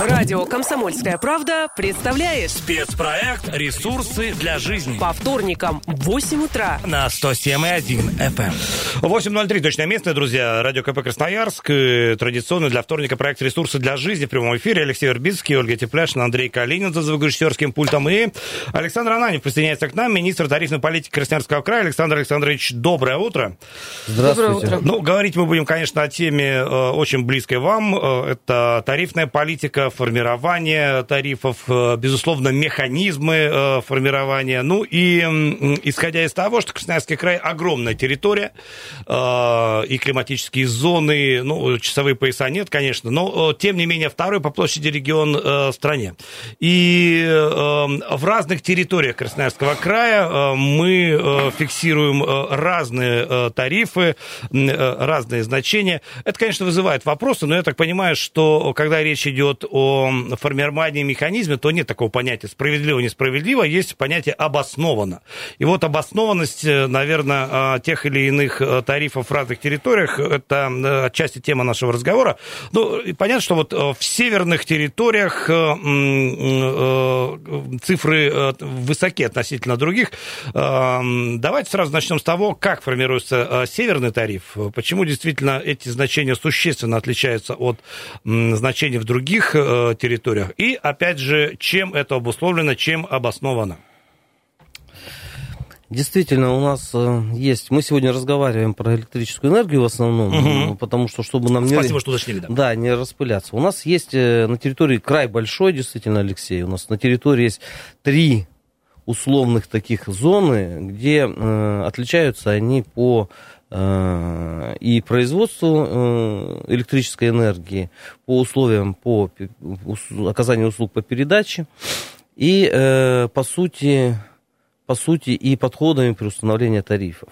Радио «Комсомольская правда» представляет Спецпроект «Ресурсы для жизни». по вторникам в 8 утра На 107,1 FM. 8.03, точное место, друзья. Радио КП Красноярск. И Традиционно для вторника проект «Ресурсы для жизни» в прямом эфире. Алексей Вербицкий, Ольга Тепляшина, Андрей Калинин за звукорежиссерским пультом. И Александр Ананев присоединяется к нам, министр тарифной политики Красноярского края. Александр Александрович, доброе утро. Здравствуйте. Доброе утро. Ну, говорить мы будем, конечно, о теме э, очень близкой вам. Э, это тарифная политика, формирование тарифов, э, безусловно, механизмы э, формирования. Ну и исходя из того, что Красноярский край огромная территория, э, и климатические зоны, ну, часовые пояса нет, конечно, но, тем не менее, второй по площади регион в стране. И в разных территориях Красноярского края мы фиксируем разные тарифы, разные значения. Это, конечно, вызывает вопросы, но я так понимаю, что когда речь идет о формировании механизма, то нет такого понятия справедливо-несправедливо, есть понятие обоснованно. И вот обоснованность, э, наверное, э, тех или иных э, тарифов в разных территориях, это э, отчасти тема нашего разговора. Ну, и понятно, что вот в северных территориях цифры высоки относительно других. Давайте сразу начнем с того, как формируется северный тариф, почему действительно эти значения существенно отличаются от значений в других территориях, и, опять же, чем это обусловлено, чем обосновано. Действительно, у нас э, есть... Мы сегодня разговариваем про электрическую энергию в основном, э, потому что, чтобы нам Спасибо, не... что уточнили, да. Да, не распыляться. У нас есть э, на территории край большой, действительно, Алексей. У нас на территории есть три условных таких зоны, где э, отличаются они по э, и производству э, электрической энергии, по условиям по оказанию услуг по передаче и, э, по сути, по сути, и подходами при установлении тарифов.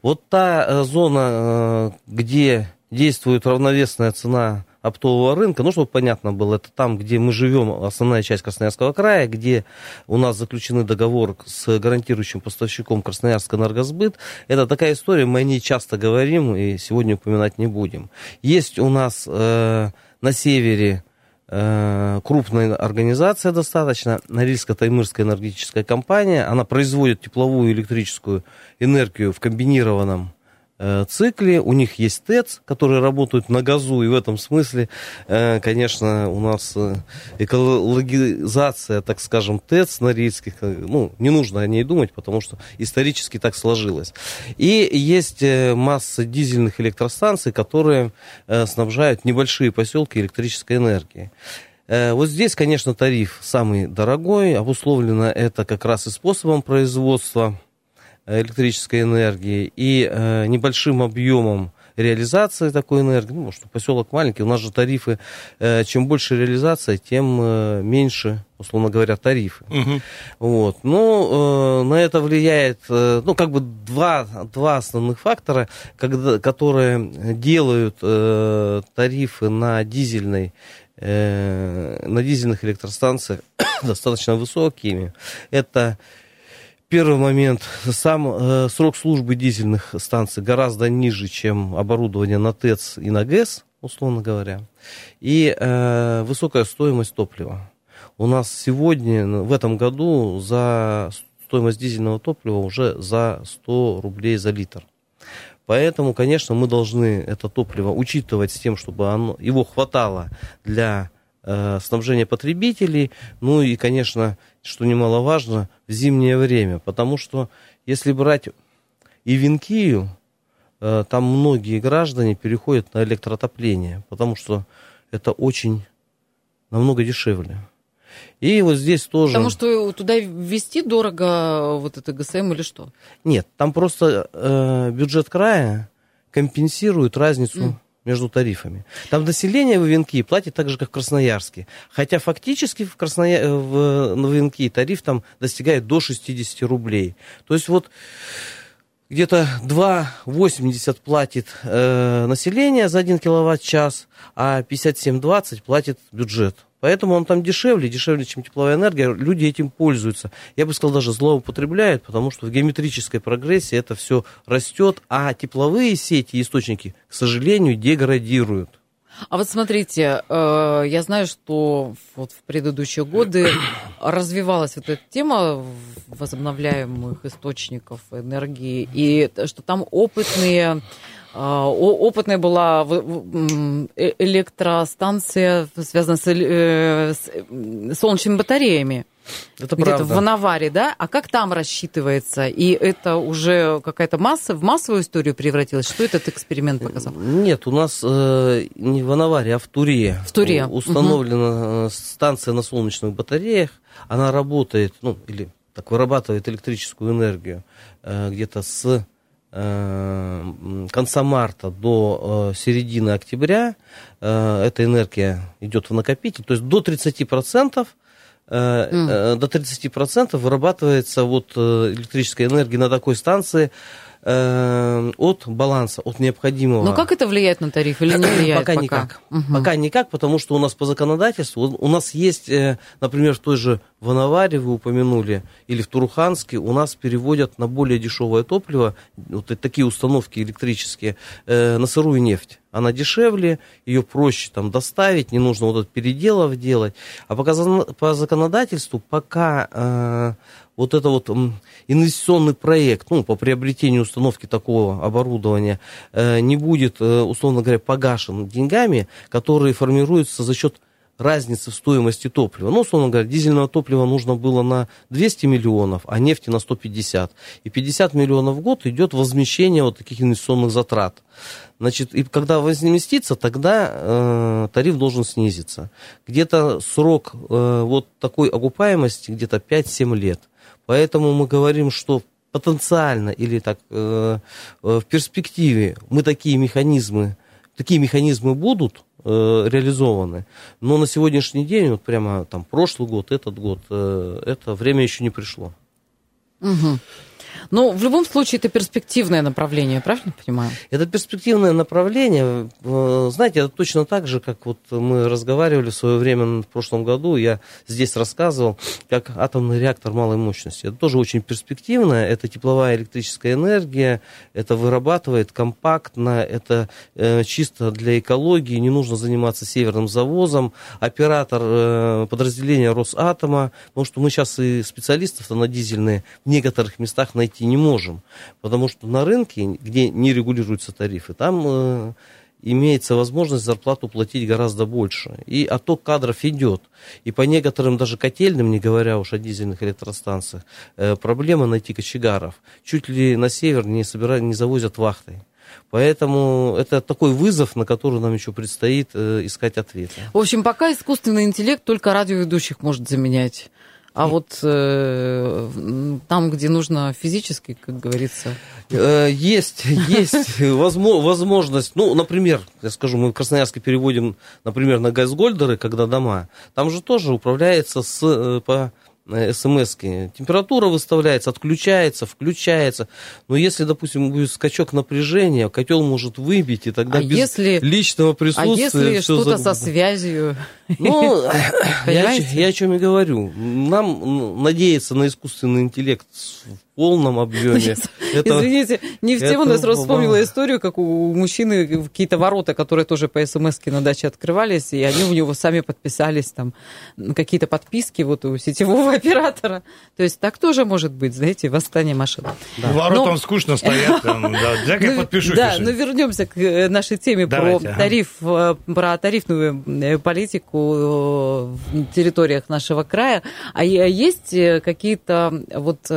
Вот та э, зона, э, где действует равновесная цена оптового рынка, ну, чтобы понятно было, это там, где мы живем, основная часть Красноярского края, где у нас заключены договор с гарантирующим поставщиком Красноярск Энергосбыт. Это такая история, мы о ней часто говорим и сегодня упоминать не будем. Есть у нас э, на севере э, крупная организация достаточно, Норильско-Таймырская энергетическая компания. Она производит тепловую и электрическую энергию в комбинированном цикле. У них есть ТЭЦ, которые работают на газу, и в этом смысле, э, конечно, у нас э, экологизация, так скажем, ТЭЦ норильских, э, ну, не нужно о ней думать, потому что исторически так сложилось. И есть э, масса дизельных электростанций, которые э, снабжают небольшие поселки электрической энергией. Э, Вот здесь, конечно, тариф самый дорогой. Обусловлено это как раз и способом производства э, электрической энергии и э, небольшим объемом реализации такой энергии. Ну, что поселок маленький, у нас же тарифы, э, чем больше реализация, тем э, меньше, условно говоря, тарифы. Вот. Ну, э, на это влияет, э, ну, как бы два, два основных фактора, когда, которые делают э, тарифы на дизельной э, на дизельных электростанциях достаточно высокими. Это первый момент. Сам э, срок службы дизельных станций гораздо ниже, чем оборудование на ТЭЦ и на ГЭС, условно говоря. И э, высокая стоимость топлива. У нас сегодня, в этом году, за стоимость дизельного топлива уже за 100 рублей за литр. Поэтому, конечно, мы должны это топливо учитывать с тем, чтобы оно, его хватало для э, снабжения потребителей. Ну и, конечно, что немаловажно, в зимнее время. Потому что если брать и Винкию, э, там многие граждане переходят на электротопление, потому что это очень намного дешевле. И вот здесь тоже... Потому что туда ввести дорого вот это ГСМ или что? Нет, там просто э, бюджет края компенсирует разницу М. между тарифами. Там население в Венки платит так же, как в Красноярске. Хотя фактически в, Красноя... в... на Венки тариф там достигает до 60 рублей. То есть вот где-то 2,80 платит э, население за 1 киловатт-час, а 57,20 платит бюджет. Поэтому он там дешевле, дешевле, чем тепловая энергия. Люди этим пользуются. Я бы сказал, даже злоупотребляют, потому что в геометрической прогрессии это все растет, а тепловые сети источники, к сожалению, деградируют. А вот смотрите, э, я знаю, что вот в предыдущие годы развивалась вот эта тема возобновляемых источников энергии, и что там опытные опытная была э, электростанция, связанная с, э, с солнечными батареями. Это Где-то в Наваре, да? А как там рассчитывается? И это уже какая-то масса, в массовую историю превратилась? Что этот эксперимент показал? Нет, у нас э, не в Наваре, а в Туре. В Туре. Установлена угу. станция на солнечных батареях. Она работает, ну, или так вырабатывает электрическую энергию э, где-то с конца марта до э, середины октября э, эта энергия идет в накопитель, то есть до 30% mm. до 30% вырабатывается вот электрическая энергия на такой станции Э, от баланса, от необходимого. Но как это влияет на тариф или не влияет пока? Пока никак. Угу. Пока никак, потому что у нас по законодательству, у нас есть, э, например, в той же Ванаваре вы упомянули, или в Туруханске, у нас переводят на более дешевое топливо, вот такие установки электрические, э, на сырую нефть. Она дешевле, ее проще там доставить, не нужно вот этот переделов делать. А пока по законодательству, пока вот это вот инвестиционный проект ну, по приобретению установки такого оборудования э, не будет, э, условно говоря, погашен деньгами, которые формируются за счет разницы в стоимости топлива. Ну, условно говоря, дизельного топлива нужно было на 200 миллионов, а нефти на 150. И 50 миллионов в год идет возмещение вот таких инвестиционных затрат. Значит, и когда возместится, тогда э, тариф должен снизиться. Где-то срок э, вот такой окупаемости где-то 5-7 лет. Поэтому мы говорим, что потенциально или так э, э, в перспективе мы такие механизмы, такие механизмы будут э, реализованы, но на сегодняшний день, вот прямо там прошлый год, этот год, э, это время еще не пришло. Угу. Но в любом случае это перспективное направление, правильно понимаю? Это перспективное направление. Э, знаете, это точно так же, как вот мы разговаривали в свое время в прошлом году, я здесь рассказывал, как атомный реактор малой мощности. Это тоже очень перспективное, это тепловая электрическая энергия, это вырабатывает компактно, это э, чисто для экологии, не нужно заниматься северным завозом. Оператор э, подразделения Росатома, потому что мы сейчас и специалистов на дизельные в некоторых местах найти найти не можем, потому что на рынке, где не регулируются тарифы, там э, имеется возможность зарплату платить гораздо больше. И отток кадров идет. И по некоторым даже котельным, не говоря уж о дизельных электростанциях, э, проблема найти кочегаров. Чуть ли на север не, собирают, не завозят вахтой. Поэтому это такой вызов, на который нам еще предстоит э, искать ответы. В общем, пока искусственный интеллект только радиоведущих может заменять. А вот э, там, где нужно физически, как говорится. Э, есть, есть возможность. Ну, например, я скажу, мы в Красноярске переводим, например, на газгольдеры, когда дома. Там же тоже управляется с, э, по смс -ки. Температура выставляется, отключается, включается. Но если, допустим, будет скачок напряжения, котел может выбить, и тогда а без если, личного присутствия... А если что-то за... со связью? Ну, я, я о чем и говорю. Нам надеяться на искусственный интеллект полном объеме. Это, Извините, не в тему, но я сразу вспомнила историю, как у мужчины какие-то ворота, которые тоже по смс на даче открывались, и они у него сами подписались, там, какие-то подписки вот у сетевого оператора. То есть так тоже может быть, знаете, восстание машин. Да. Воротам но... скучно стоят, там, да, я подпишусь. Да, но вернемся к э, нашей теме про тариф, э, про тарифную э, политику в территориях нашего края. А есть какие-то вот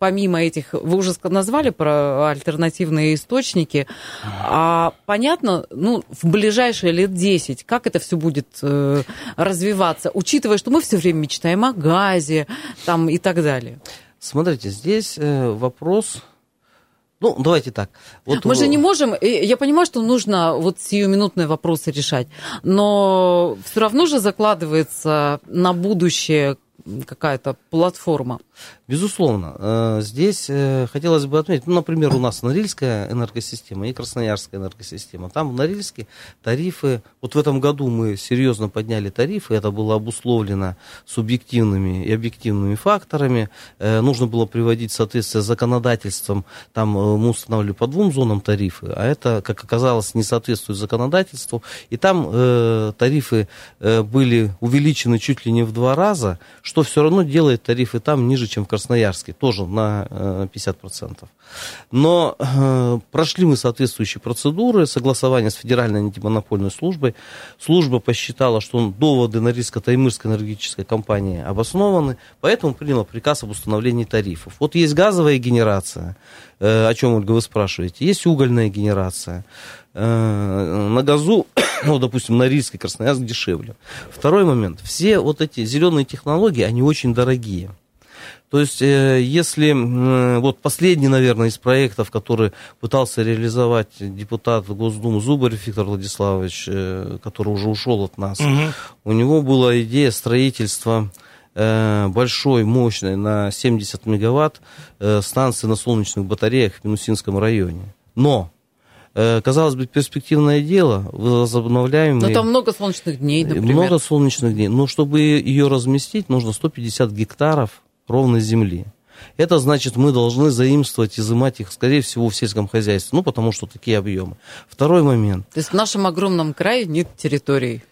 помимо этих, вы уже назвали про альтернативные источники, а понятно, ну, в ближайшие лет 10, как это все будет э, развиваться, учитывая, что мы все время мечтаем о газе там и так далее? Смотрите, здесь э, вопрос ну, давайте так. Вот Мы же не можем, я понимаю, что нужно вот сиюминутные вопросы решать, но все равно же закладывается на будущее какая-то платформа. Безусловно. Э, здесь э, хотелось бы отметить, ну, например, у нас Норильская энергосистема и Красноярская энергосистема. Там в Норильске тарифы, вот в этом году мы серьезно подняли тарифы, это было обусловлено субъективными и объективными факторами. Э, нужно было приводить в соответствие с законодательством, там мы устанавливали по двум зонам тарифы, а это, как оказалось, не соответствует законодательству. И там тарифы были увеличены чуть ли не в два раза, что все равно делает тарифы там ниже, чем в Красноярске, тоже на 50%. Э, Но э, прошли мы соответствующие процедуры, согласования с Федеральной антимонопольной службой. Служба посчитала, что доводы на риск Таймырской энергетической компании обоснованы, поэтому приняла приказ об установлении тарифов. Вот есть газовая генерация, э, о чем, Ольга, вы спрашиваете, есть угольная генерация. На газу, ну, допустим, на Рильске, Красноярск дешевле. Второй момент. Все вот эти зеленые технологии, они очень дорогие. То есть, э, если вот последний, наверное, из проектов, который пытался реализовать депутат Госдумы Зубарев Виктор Владиславович, э, который уже ушел от нас, угу. у него была идея строительства большой, мощной, на 70 мегаватт станции на солнечных батареях в Минусинском районе. Но Э, казалось бы, перспективное дело, возобновляемые... Но там много солнечных дней, например. Много солнечных дней. Но чтобы ее разместить, нужно 150 гектаров ровной земли. Это значит, мы должны заимствовать, изымать их, скорее всего, в сельском хозяйстве, ну, потому что такие объемы. Второй момент. То есть в нашем огромном крае нет территорий.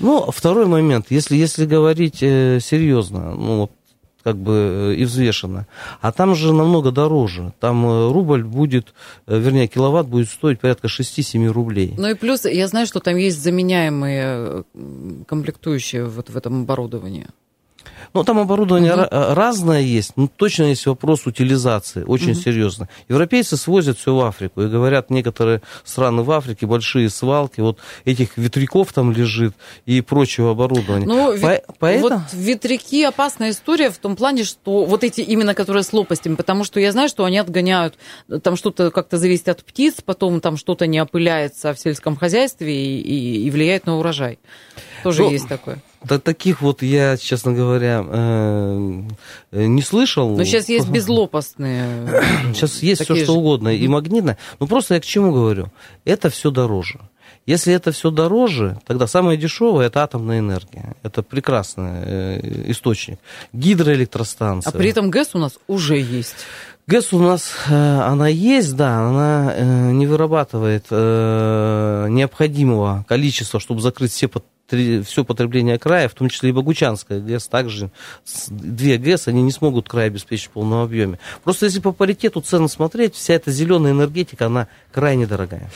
Ну, второй момент, если, если говорить э, серьезно, ну, вот как бы э, и взвешено. А там же намного дороже. Там э, рубль будет, э, вернее, киловатт будет стоить порядка 6-7 рублей. Ну и плюс, я знаю, что там есть заменяемые комплектующие вот в этом оборудовании. Ну, там оборудование угу. разное есть, но точно есть вопрос утилизации, очень угу. серьезно. Европейцы свозят все в Африку, и говорят, некоторые страны в Африке, большие свалки, вот этих ветряков там лежит и прочего оборудования. Ну, По- поэтому... вот ветряки опасная история в том плане, что вот эти именно, которые с лопастями, потому что я знаю, что они отгоняют, там что-то как-то зависит от птиц, потом там что-то не опыляется в сельском хозяйстве и, и, и влияет на урожай. Тоже ну, есть такое. Да, таких вот я, честно говоря, э, не слышал. Но сейчас есть безлопастные. Сейчас есть все что угодно и магнитное. Ну просто я к чему говорю? Это все дороже. Если это все дороже, тогда самое дешевое это атомная энергия. Это прекрасный э, источник. Гидроэлектростанция. А при этом ГЭС у нас уже есть. ГЭС у нас, э, она есть, да, она не вырабатывает необходимого количества, чтобы закрыть все все потребление края, в том числе и Богучанская ГЭС, также две ГЭС, они не смогут край обеспечить в полном объеме. Просто если по паритету цены смотреть, вся эта зеленая энергетика, она крайне дорогая.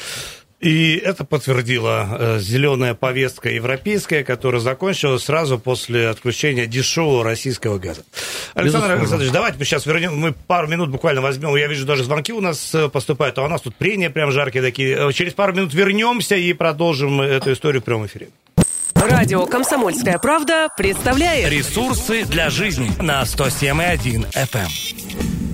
И это подтвердила э, зеленая повестка европейская, которая закончилась сразу после отключения дешевого российского газа. Александр Безусловно. Александрович, давайте мы сейчас вернем, мы пару минут буквально возьмем. Я вижу, даже звонки у нас э, поступают, а у нас тут прения прям жаркие такие. Э, через пару минут вернемся и продолжим эту историю в прямом эфире. Радио «Комсомольская правда» представляет Ресурсы для жизни на 107,1 FM.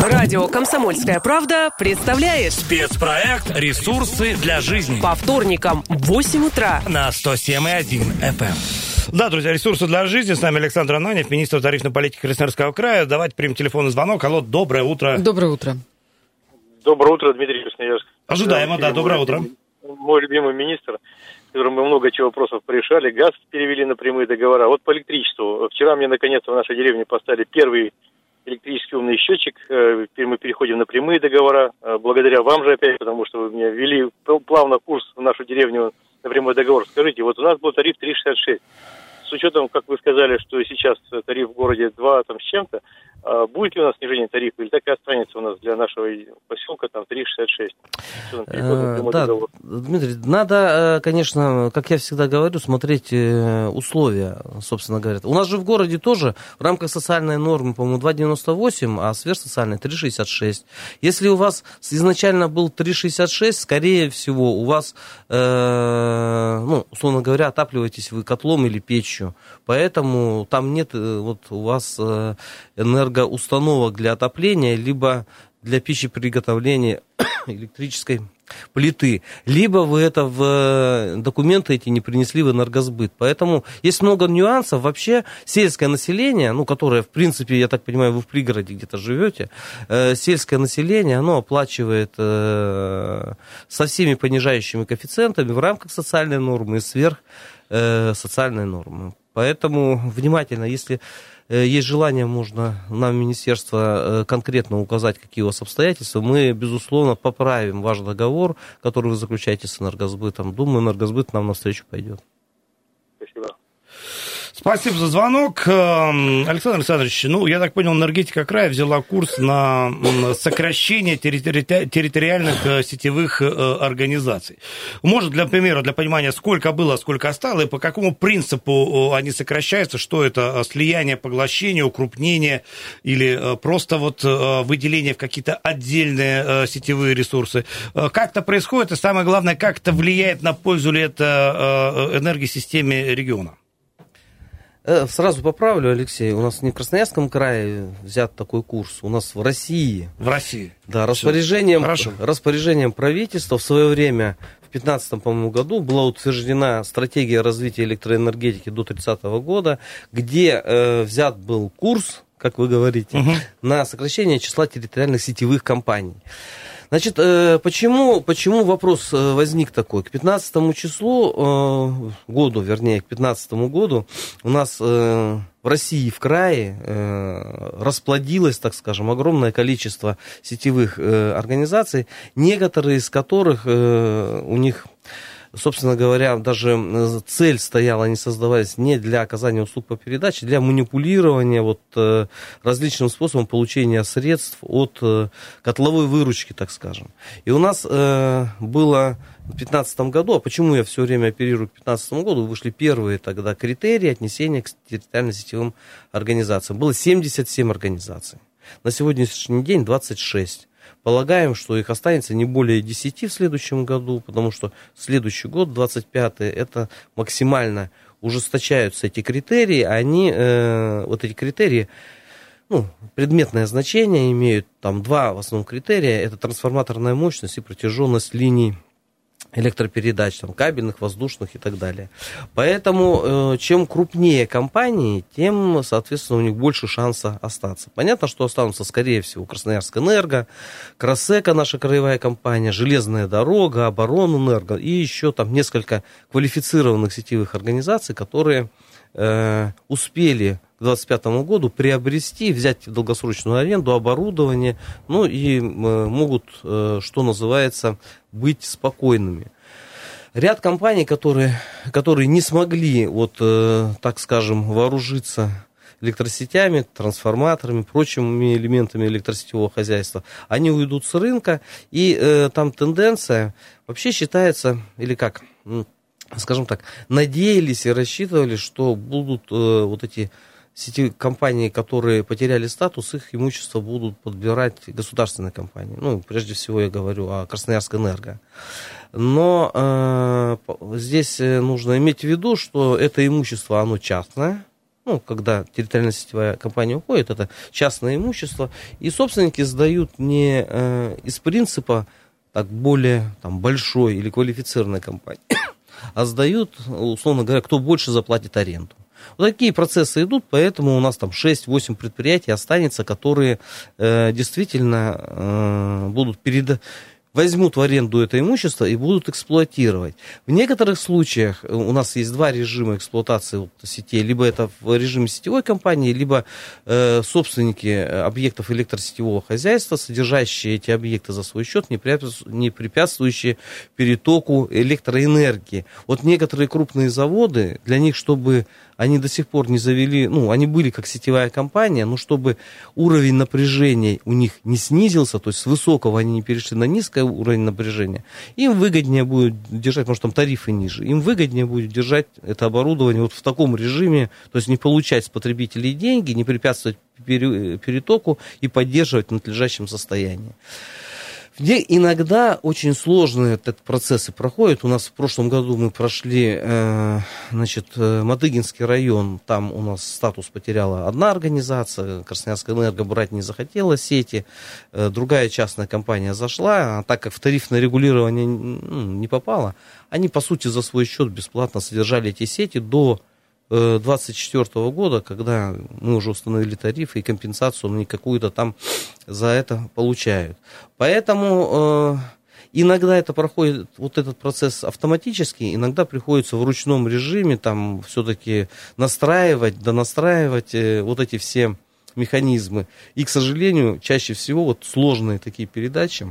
Радио «Комсомольская правда» представляет Спецпроект «Ресурсы для жизни» по вторникам в 8 утра на 107,1 FM. Да, друзья, ресурсы для жизни. С нами Александр Ананев, министр тарифной политики Красноярского края. Давайте примем телефонный звонок. Алло, доброе утро. Доброе утро. Доброе утро, Дмитрий Красноярск. Ожидаемо, да, доброе утро. Мой любимый министр которым мы много чего вопросов порешали. Газ перевели на прямые договора. Вот по электричеству. Вчера мне наконец-то в нашей деревне поставили первый электрический умный счетчик. Э, теперь мы переходим на прямые договора. Э, благодаря вам же опять, потому что вы меня ввели плавно курс в нашу деревню на прямой договор. Скажите, вот у нас был тариф 3,66 с учетом, как вы сказали, что сейчас тариф в городе 2 там, с чем-то, будет ли у нас снижение тарифа или так и останется у нас для нашего поселка там 3,66? Э, да, Дмитрий, надо, э, конечно, как я всегда говорю, смотреть э, условия, собственно говоря. У нас же в городе тоже в рамках социальной нормы, по-моему, 2,98, а сверхсоциальная 3,66. Если у вас изначально был 3,66, скорее всего, у вас, э, ну, условно говоря, отапливаетесь вы котлом или печью. Поэтому там нет вот у вас энергии энергоустановок для отопления, либо для пищи приготовления электрической плиты, либо вы это в э, документы эти не принесли в энергосбыт. Поэтому есть много нюансов. Вообще сельское население, ну, которое, в принципе, я так понимаю, вы в пригороде где-то живете, э, сельское население, оно оплачивает э, со всеми понижающими коэффициентами в рамках социальной нормы и сверх э, социальной нормы. Поэтому внимательно, если есть желание, можно нам министерство э, конкретно указать, какие у вас обстоятельства. Мы, безусловно, поправим ваш договор, который вы заключаете с энергосбытом. Думаю, энергосбыт нам навстречу пойдет. Спасибо. За звонок. Эм, Александр Александрович, ну, я так понял, энергетика края взяла курс на сокращение территориальных э, сетевых э, организаций. Может, для примера, для понимания, сколько было, сколько осталось, и по какому принципу они сокращаются, что это слияние, поглощение, укрупнение или просто вот э, выделение в какие-то отдельные сетевые ресурсы. Как это происходит, и самое главное, как это влияет на пользу ли это энергосистеме региона? Э, сразу поправлю, Алексей, у нас не в Красноярском крае взят такой курс, у нас в России. В России. Да, распоряжением, распоряжением правительства в свое время, в 2015 по-моему, году, была утверждена стратегия развития электроэнергетики до 30 года, где э, взят был курс, как вы говорите, угу. на сокращение числа территориальных сетевых компаний. Значит, э, почему, почему вопрос э, возник такой? К 15 числу, э, году, вернее, к 15 году у нас в России, в крае, расплодилось, так скажем, огромное количество сетевых организаций, некоторые из которых у них собственно говоря, даже э, цель стояла, они создавались не для оказания услуг по передаче, для манипулирования вот, э, различным способом получения средств от э, котловой выручки, так скажем. И у нас было в 2015 году, а почему я все время оперирую к 2015 году, вышли первые тогда критерии отнесения к территориально-сетевым организациям. Было 77 организаций. На сегодняшний день 26. Полагаем, что их останется не более 10 в следующем году, потому что следующий год, 25-й, это максимально ужесточаются эти критерии, они, э, вот эти критерии, ну, предметное значение имеют, там два в основном критерия, это трансформаторная мощность и протяженность линий электропередач, там, кабельных, воздушных и так далее. Поэтому, э, чем крупнее компании, тем, соответственно, у них больше шанса остаться. Понятно, что останутся, скорее всего, Красноярск Энерго, Красека, наша краевая компания, Железная дорога, Оборонэнерго и еще там несколько квалифицированных сетевых организаций, которые э, успели к 2025 году приобрести, взять в долгосрочную аренду оборудование, ну и э, могут, э, что называется, быть спокойными. Ряд компаний, которые, которые не смогли, вот, так скажем, вооружиться электросетями, трансформаторами, прочими элементами электросетевого хозяйства, они уйдут с рынка, и э, там тенденция вообще считается, или как, скажем так, надеялись и рассчитывали, что будут э, вот эти сети компании, которые потеряли статус, их имущество будут подбирать государственные компании. Ну, прежде всего я говорю о Красноярск Энерго. Но э, здесь э, нужно иметь в виду, что это имущество, оно частное, ну, когда территориальная сетевая компания уходит, это частное имущество, и собственники сдают не э, из принципа так более там, большой или квалифицированной компании, а сдают, условно говоря, кто больше заплатит аренду. Вот такие процессы идут, поэтому у нас там 6-8 предприятий останется, которые э, действительно э, будут перед возьмут в аренду это имущество и будут эксплуатировать. В некоторых случаях э, у нас есть два режима эксплуатации сетей. Либо это в режиме сетевой компании, либо э, собственники э, объектов электросетевого хозяйства, содержащие эти объекты за свой счет, не препятствующие перетоку электроэнергии. Вот некоторые крупные заводы, для них, чтобы они до сих пор не завели, ну, они были как сетевая компания, но чтобы уровень напряжения у них не снизился, то есть с высокого они не перешли на низкий уровень напряжения, им выгоднее будет держать, потому что там тарифы ниже, им выгоднее будет держать это оборудование вот в таком режиме, то есть не получать с потребителей деньги, не препятствовать перетоку и поддерживать в надлежащем состоянии. Где иногда очень сложные этот процессы проходят. У нас в прошлом году мы прошли, э, значит, э, Мадыгинский район, там у нас статус потеряла одна организация, Красноярская энерго брать не захотела сети, э, другая частная компания зашла, а так как в тарифное регулирование ну, не попало, они, по сути, за свой счет бесплатно содержали эти сети до 2024 года, когда мы уже установили тарифы и компенсацию, они какую-то там за это получают. Поэтому э, иногда это проходит, вот этот процесс автоматически, иногда приходится в ручном режиме там все-таки настраивать, донастраивать э, вот эти все механизмы. И, к сожалению, чаще всего вот сложные такие передачи,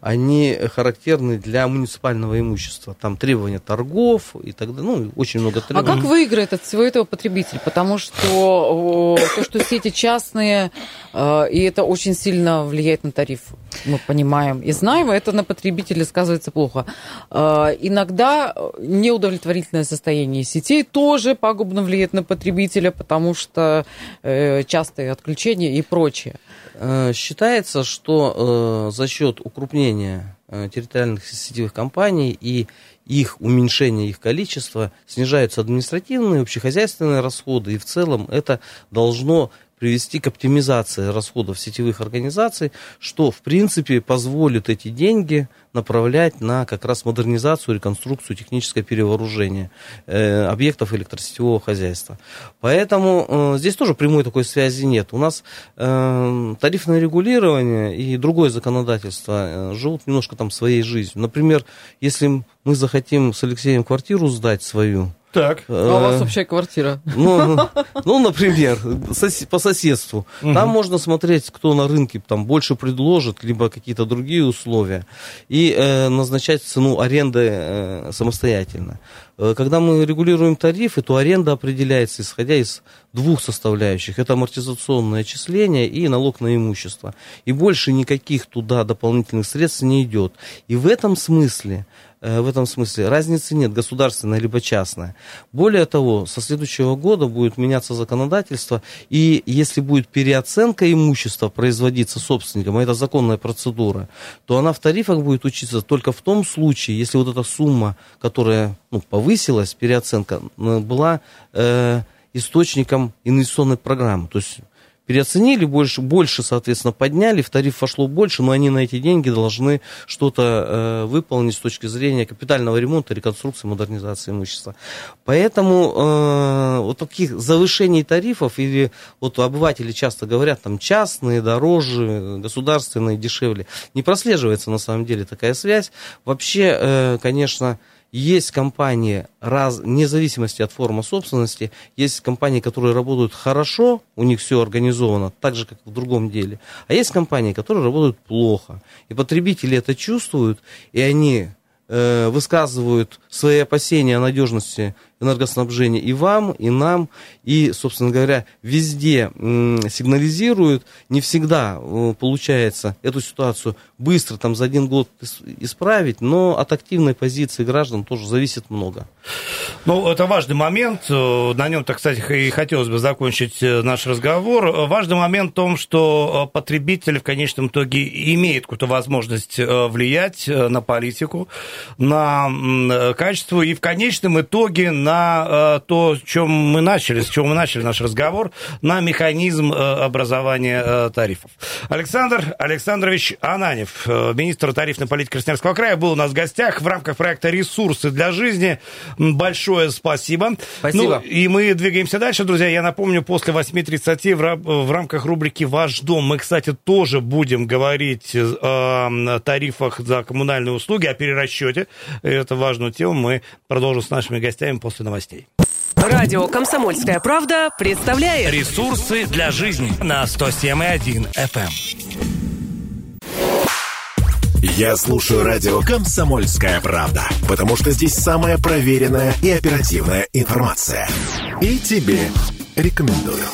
они характерны для муниципального имущества. Там требования торгов и так далее. Ну, очень много требований. А как выиграет от всего этого потребитель? Потому что то, что сети частные, э, и это очень сильно влияет на тариф, мы понимаем и знаем, это на потребителя сказывается плохо. Э, иногда неудовлетворительное состояние сетей тоже пагубно влияет на потребителя, потому что э, частые отключения и прочее. Считается, что за счет укрупнения э, территориальных сетевых компаний и их уменьшение их количества снижаются административные, общехозяйственные расходы, и в целом это должно привести к оптимизации расходов сетевых организаций, что, в принципе, позволит эти деньги направлять на как раз модернизацию, реконструкцию, техническое перевооружение э, объектов электросетевого хозяйства. Поэтому э, здесь тоже прямой такой связи нет. У нас э, тарифное регулирование и другое законодательство э, живут немножко там своей жизнью. Например, если мы захотим с Алексеем квартиру сдать свою, так. А у вас общая квартира? Ну, ну например, по соседству. Угу. Там можно смотреть, кто на рынке там больше предложит, либо какие-то другие условия, и э, назначать цену аренды э, самостоятельно. Э, когда мы регулируем тарифы, то аренда определяется исходя из двух составляющих. Это амортизационное отчисление и налог на имущество. И больше никаких туда дополнительных средств не идет. И в этом смысле Э, в этом смысле разницы нет, государственная либо частная. Более того, со следующего года будет меняться законодательство, и если будет переоценка имущества производиться собственником, а это законная процедура, то она в тарифах будет учиться только в том случае, если вот эта сумма, которая ну, повысилась, переоценка, была э, источником инвестиционной программы. То есть переоценили, больше, больше, соответственно, подняли, в тариф вошло больше, но они на эти деньги должны что-то э, выполнить с точки зрения капитального ремонта, реконструкции, модернизации имущества. Поэтому э, вот таких завышений тарифов, или вот обыватели часто говорят, там частные дороже, государственные дешевле, не прослеживается на самом деле такая связь. Вообще, э, конечно, есть компании, раз, вне зависимости от формы собственности, есть компании, которые работают хорошо, у них все организовано, так же, как в другом деле. А есть компании, которые работают плохо. И потребители это чувствуют, и они э, высказывают свои опасения о надежности энергоснабжения и вам, и нам, и, собственно говоря, везде сигнализируют. Не всегда э, получается эту ситуацию быстро, там, за один год исправить, но от активной позиции граждан тоже зависит много. Ну, это важный момент. Э, на нем, так кстати, и хотелось бы закончить э, наш разговор. Важный момент в том, что потребитель в конечном итоге имеет какую-то возможность влиять на политику, на качество и в конечном итоге на э, то, чем мы начали, с чего мы начали наш разговор, на механизм э, образования э, тарифов. Александр Александрович Ананев, министр тарифной политики Красноярского края, был у нас в гостях в рамках проекта «Ресурсы для жизни». Большое спасибо. Спасибо. Ну, и мы двигаемся дальше, друзья. Я напомню, после 8.30 в, в рамках рубрики «Ваш дом» мы, кстати, тоже будем говорить о тарифах за коммунальные услуги, о перерасчете. Это важную тему мы продолжим с нашими гостями после после новостей. Радио «Комсомольская правда» представляет Ресурсы для жизни на 107,1 FM. Эм. Я слушаю радио «Комсомольская правда», потому что здесь самая проверенная и оперативная информация. И тебе рекомендую.